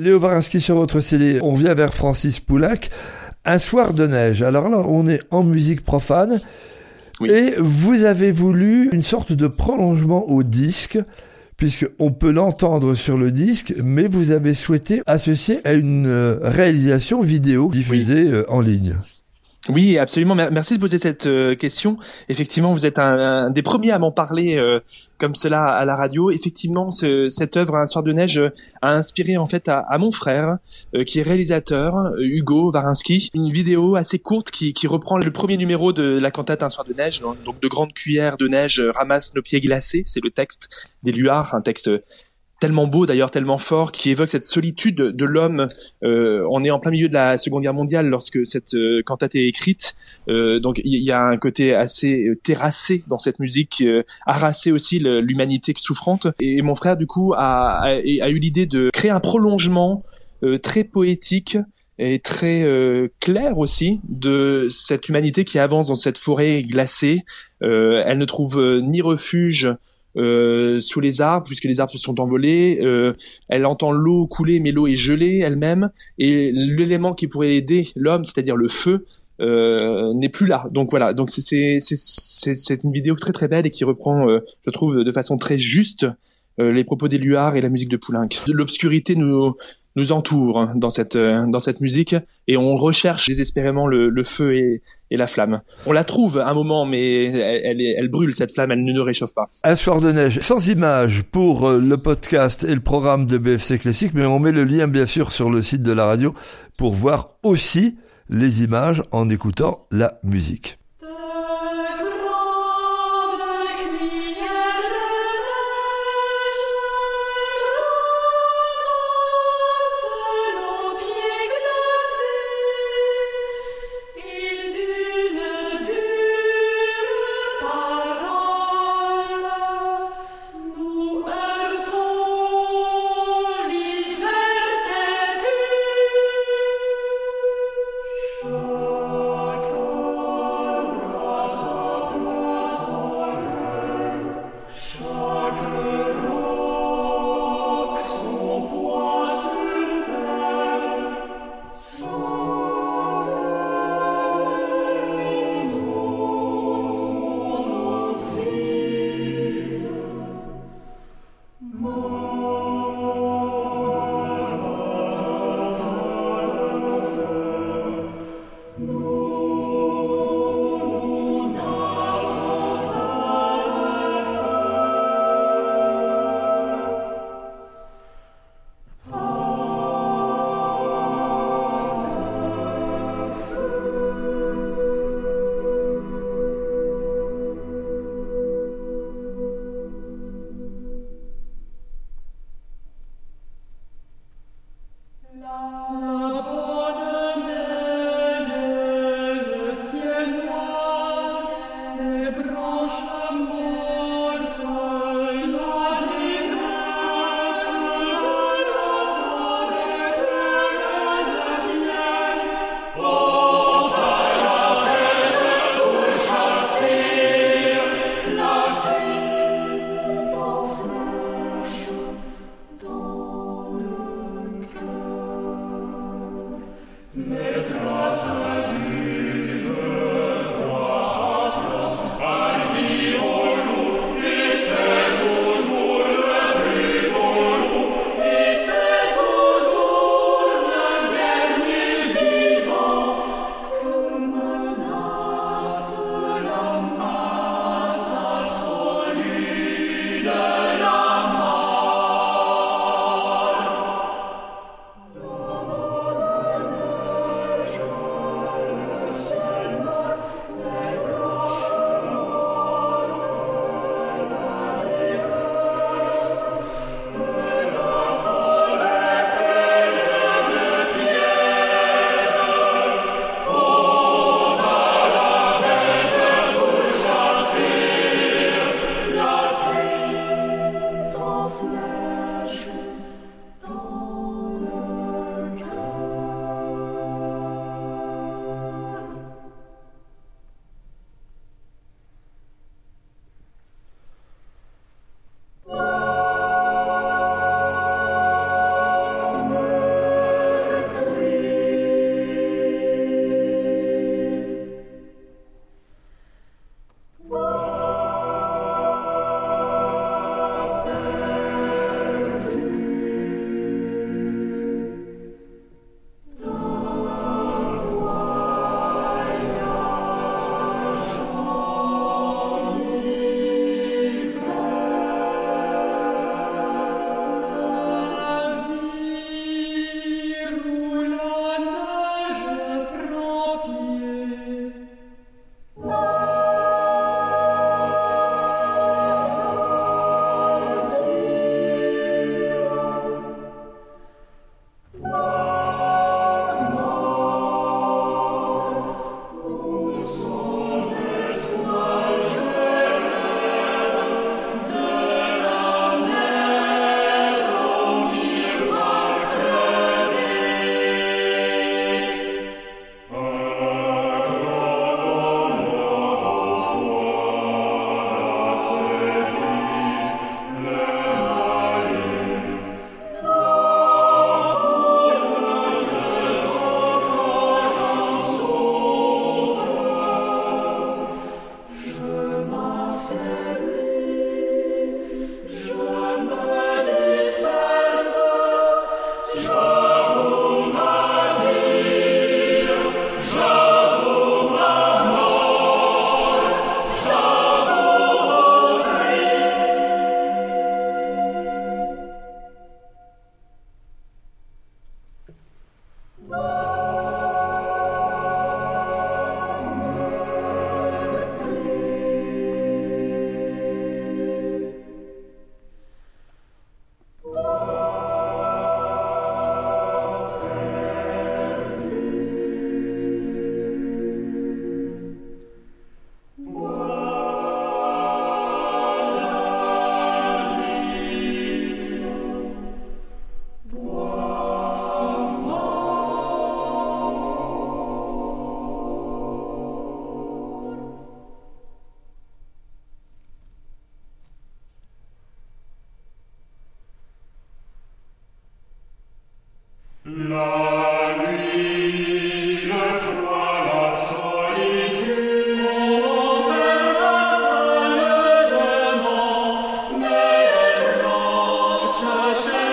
Léo Varinsky sur votre CD, on vient vers Francis Poulac. Un soir de neige. Alors là, on est en musique profane. Et vous avez voulu une sorte de prolongement au disque, puisqu'on peut l'entendre sur le disque, mais vous avez souhaité associer à une euh, réalisation vidéo diffusée euh, en ligne. Oui, absolument. Merci de poser cette euh, question. Effectivement, vous êtes un, des premiers à m'en parler euh, comme cela à la radio. Effectivement, ce, cette œuvre Un soir de neige euh, a inspiré en fait à, mon frère, qui est réalisateur, Hugo Varinsky, une vidéo assez courte qui, qui, reprend le premier numéro de la cantate Un soir de neige. Donc, de grandes cuillères de neige ramassent nos pieds glacés. C'est le texte d'Éluard, un texte tellement beau d'ailleurs, tellement fort, qui évoque cette solitude de l'homme. Euh, on est en plein milieu de la Seconde Guerre mondiale lorsque cette euh, cantate est écrite, euh, donc il y, a un côté assez euh, terrassé dans cette musique, euh, harassé aussi l'humanité souffrante. Et mon frère du coup a, a, a eu l'idée de créer un prolongement très poétique et très clair aussi de cette humanité qui avance dans cette forêt glacée. elle ne trouve ni refuge euh, sous les arbres puisque les arbres se sont envolés. Euh, elle entend l'eau couler mais l'eau est gelée elle-même et l'élément qui pourrait aider l'homme, c'est-à-dire le feu, euh, n'est plus là. Donc voilà, donc c'est c'est une vidéo très très belle et qui reprend, euh, je trouve, de façon très juste euh, les propos d'Éluard et la musique de Poulenc. L'obscurité nous nous entoure dans cette euh, dans cette musique et on recherche désespérément le, le feu et, et, la flamme. On la trouve un moment, mais elle, elle, elle, brûle cette flamme, elle ne nous réchauffe pas. Un soir de neige, sans image pour euh, le podcast et le programme de BFC Classique, mais on met le lien bien sûr sur le site de la radio pour voir aussi les images en écoutant la musique. Hashem.